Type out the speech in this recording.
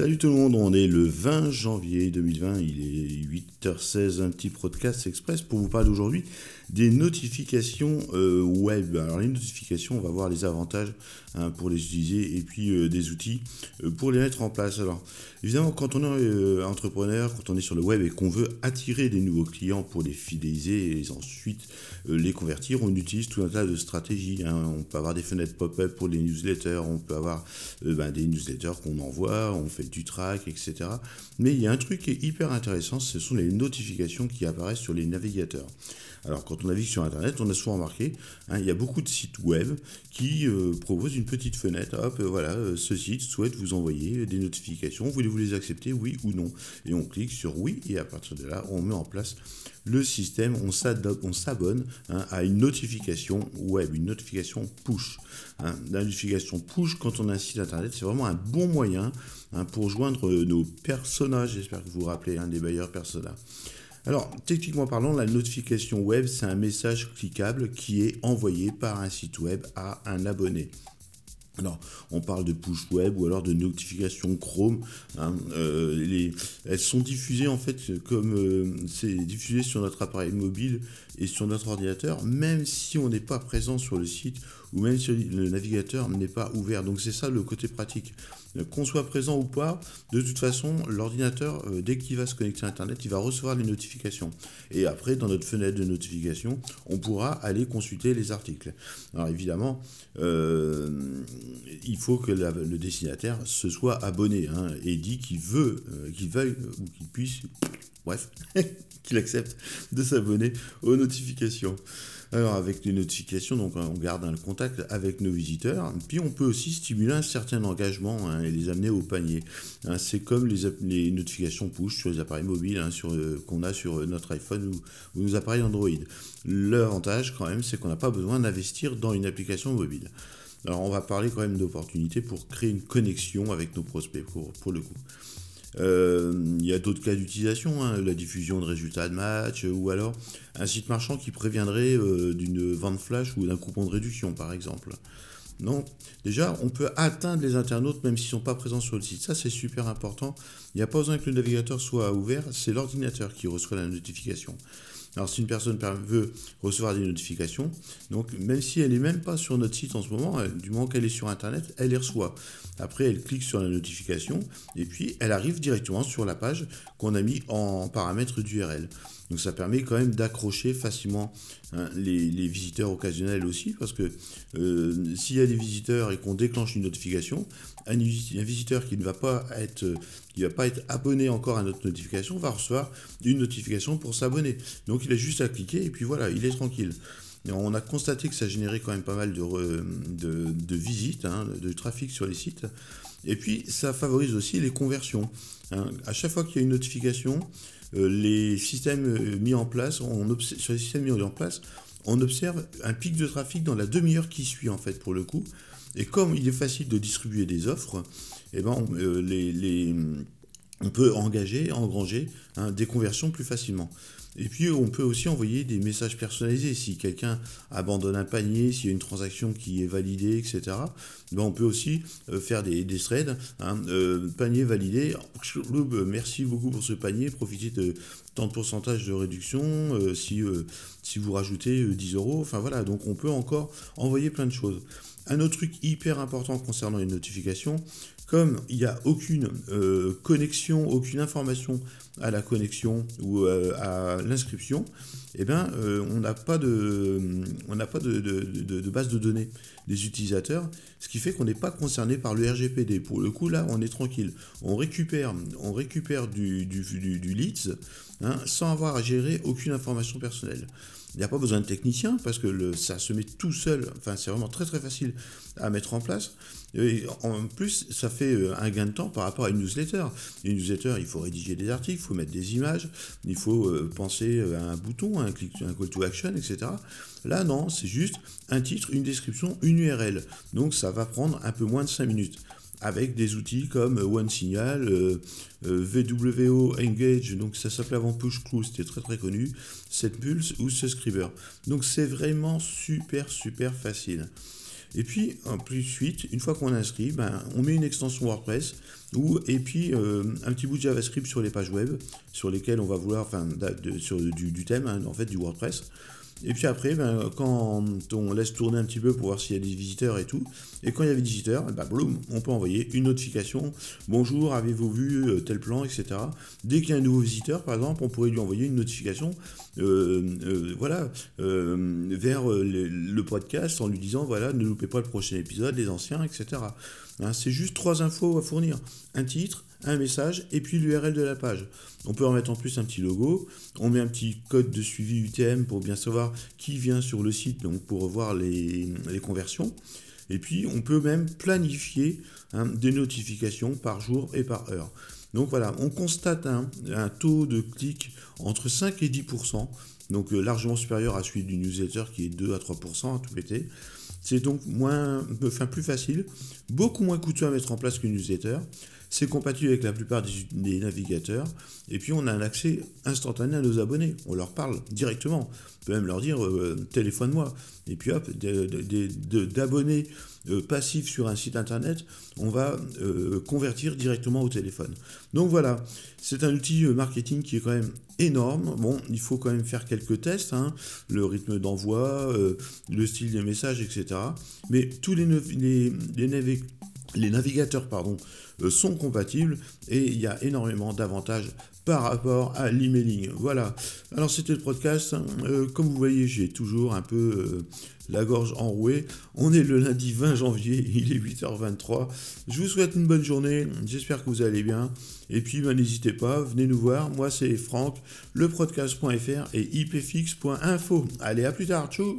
Salut tout le monde, on est le 20 janvier 2020, il est 8h16, un petit podcast express pour vous parler aujourd'hui des notifications euh, web. Alors les notifications, on va voir les avantages hein, pour les utiliser et puis euh, des outils euh, pour les mettre en place. Alors évidemment, quand on est entrepreneur, quand on est sur le web et qu'on veut attirer des nouveaux clients pour les fidéliser et ensuite les convertir, on utilise tout un tas de stratégies. Hein. On peut avoir des fenêtres pop-up pour les newsletters, on peut avoir ben, des newsletters qu'on envoie, on fait du track, etc. Mais il y a un truc qui est hyper intéressant, ce sont les notifications qui apparaissent sur les navigateurs. Alors quand on navigue sur Internet, on a souvent remarqué, hein, il y a beaucoup de sites web qui euh, proposent une petite fenêtre, hop, euh, voilà, euh, ce site souhaite vous envoyer des notifications, voulez-vous les accepter, oui ou non? Et on clique sur oui, et à partir de là, on met en place le système, on s'abonne hein, à une notification web, une notification push. Hein. La notification push, quand on a un site internet, c'est vraiment un bon moyen pour joindre nos personnages, j'espère que vous vous rappelez, un des bailleurs personnages. Alors, techniquement parlant, la notification web, c'est un message cliquable qui est envoyé par un site web à un abonné. Alors, on parle de push web ou alors de notification Chrome. Hein, euh, elles sont diffusées en fait comme euh, c'est diffusé sur notre appareil mobile et sur notre ordinateur, même si on n'est pas présent sur le site ou même si le navigateur n'est pas ouvert. Donc c'est ça le côté pratique. Qu'on soit présent ou pas, de toute façon, l'ordinateur, euh, dès qu'il va se connecter à Internet, il va recevoir les notifications. Et après, dans notre fenêtre de notification, on pourra aller consulter les articles. Alors évidemment, il faut que le destinataire se soit abonné hein, et dit qu'il veut, qu'il veuille ou qu'il puisse, bref, qu'il accepte de s'abonner aux notifications. Alors avec les notifications, donc on garde un contact avec nos visiteurs. Puis on peut aussi stimuler un certain engagement hein, et les amener au panier. Hein, c'est comme les, notifications push sur les appareils mobiles hein, euh, qu'on a sur notre iPhone ou nos appareils Android. L'avantage quand même, c'est qu'on n'a pas besoin d'investir dans une application mobile. Alors on va parler quand même d'opportunités pour créer une connexion avec nos prospects pour, le coup. Euh, il y a d'autres cas d'utilisation, hein, la diffusion de résultats de match, ou alors un site marchand qui préviendrait euh, d'une vente flash ou d'un coupon de réduction, par exemple. Non, déjà, on peut atteindre les internautes même s'ils ne sont pas présents sur le site. Ça, c'est super important. Il n'y a pas besoin que le navigateur soit ouvert, c'est l'ordinateur qui reçoit la notification. Alors si une personne veut recevoir des notifications, donc même si elle n'est même pas sur notre site en ce moment, du moment qu'elle est sur Internet, elle les reçoit. Après, elle clique sur la notification et puis elle arrive directement sur la page qu'on a mis en paramètre d'URL. Donc ça permet quand même d'accrocher facilement hein, les, visiteurs occasionnels aussi, parce que euh, s'il y a des visiteurs et qu'on déclenche une notification, un, visiteur qui ne va pas être qui va pas être abonné encore à notre notification va recevoir une notification pour s'abonner. Donc il a juste à cliquer et puis voilà, il est tranquille. on a constaté que ça générait quand même pas mal de, de, visites, hein, de trafic sur les sites. Et puis ça favorise aussi les conversions. Hein. À chaque fois qu'il y a une notification, euh, les systèmes euh, mis en place, on sur les systèmes mis en place, on observe un pic de trafic dans la demi-heure qui suit en fait pour le coup. Et comme il est facile de distribuer des offres, eh ben, on, euh, on peut engager, engranger hein, des conversions plus facilement. Et puis on peut aussi envoyer des messages personnalisés. Si quelqu'un abandonne un panier, s'il y a une transaction qui est validée, etc., ben on peut aussi euh, faire des, threads. Hein, euh, panier validé, merci beaucoup pour ce panier, profitez de tant de pourcentage de réduction euh, si, si vous rajoutez 10 euros. Enfin voilà, donc on peut encore envoyer plein de choses. Un autre truc hyper important concernant les notifications, comme il n'y a aucune connexion, aucune information à la connexion ou euh, à l'inscription, eh ben, euh, on n'a pas, de, on pas de, base de données des utilisateurs, ce qui fait qu'on n'est pas concerné par le RGPD. Pour le coup, là, on est tranquille. On récupère, on récupère du, leads hein, sans avoir à gérer aucune information personnelle. Il n'y a pas besoin de technicien parce que ça se met tout seul. Enfin, c'est vraiment très très facile à mettre en place. En plus, ça fait euh, un gain de temps par rapport à une newsletter. Une newsletter, il faut rédiger des articles, il faut mettre des images, il faut euh, penser euh, à un bouton, un, clic, un call to action, etc. Là, non, c'est juste un titre, une description, une URL. Donc, ça va prendre un peu moins de 5 minutes avec des outils comme OneSignal, euh, euh, VWO Engage, donc ça s'appelait avant PushCrew, c'était très très connu, SetPulse ou Subscriber. Donc c'est vraiment super super facile. Et puis, en plus suite, une fois qu'on inscrit, ben, on met une extension WordPress ou, et puis euh, un petit bout de JavaScript sur les pages web sur lesquelles on va vouloir, enfin, sur du, thème, hein, en fait, du WordPress. Et puis après, ben, quand on laisse tourner un petit peu pour voir s'il y a des visiteurs et tout, et quand il y a des visiteurs, ben, on peut envoyer une notification. Bonjour, avez-vous vu euh, tel plan, etc. Dès qu'il y a un nouveau visiteur, par exemple, on pourrait lui envoyer une notification, euh, euh, voilà, vers le, podcast en lui disant, voilà, ne loupez pas le prochain épisode, les anciens, etc. Hein, c'est juste trois infos à fournir. Un titre, un message et puis l'URL de la page. On peut en mettre en plus un petit logo, on met un petit code de suivi UTM pour bien savoir qui vient sur le site, donc pour voir les, conversions. Et puis on peut même planifier hein, des notifications par jour et par heure. Donc voilà, on constate un, taux de clic entre 5 et 10%, donc euh, largement supérieur à celui du newsletter qui est 2 à 3% à tout péter. C'est donc moins, plus facile, beaucoup moins coûteux à mettre en place qu'une newsletter. C'est compatible avec la plupart des, navigateurs. Et puis on a un accès instantané à nos abonnés. On leur parle directement. On peut même leur dire euh, téléphone-moi. Et puis hop, d'abonnés euh, passifs sur un site internet, on va euh, convertir directement au téléphone. Donc voilà, c'est un outil marketing qui est quand même énorme. Bon, il faut quand même faire quelques tests, hein. le rythme d'envoi, le style des messages, etc. Mais tous les, les, les, les navigateurs pardon, euh, sont compatibles et il y a énormément d'avantages par rapport à l'emailing. Voilà. Alors c'était le podcast. Euh, comme vous voyez, j'ai toujours un peu euh, la gorge enrouée. On est le lundi 20 janvier, il est 8h23. Je vous souhaite une bonne journée. J'espère que vous allez bien. Et puis ben, n'hésitez pas, venez nous voir. Moi c'est Franck, lepodcast.fr et ipfix.info. Allez, à plus tard. Tchou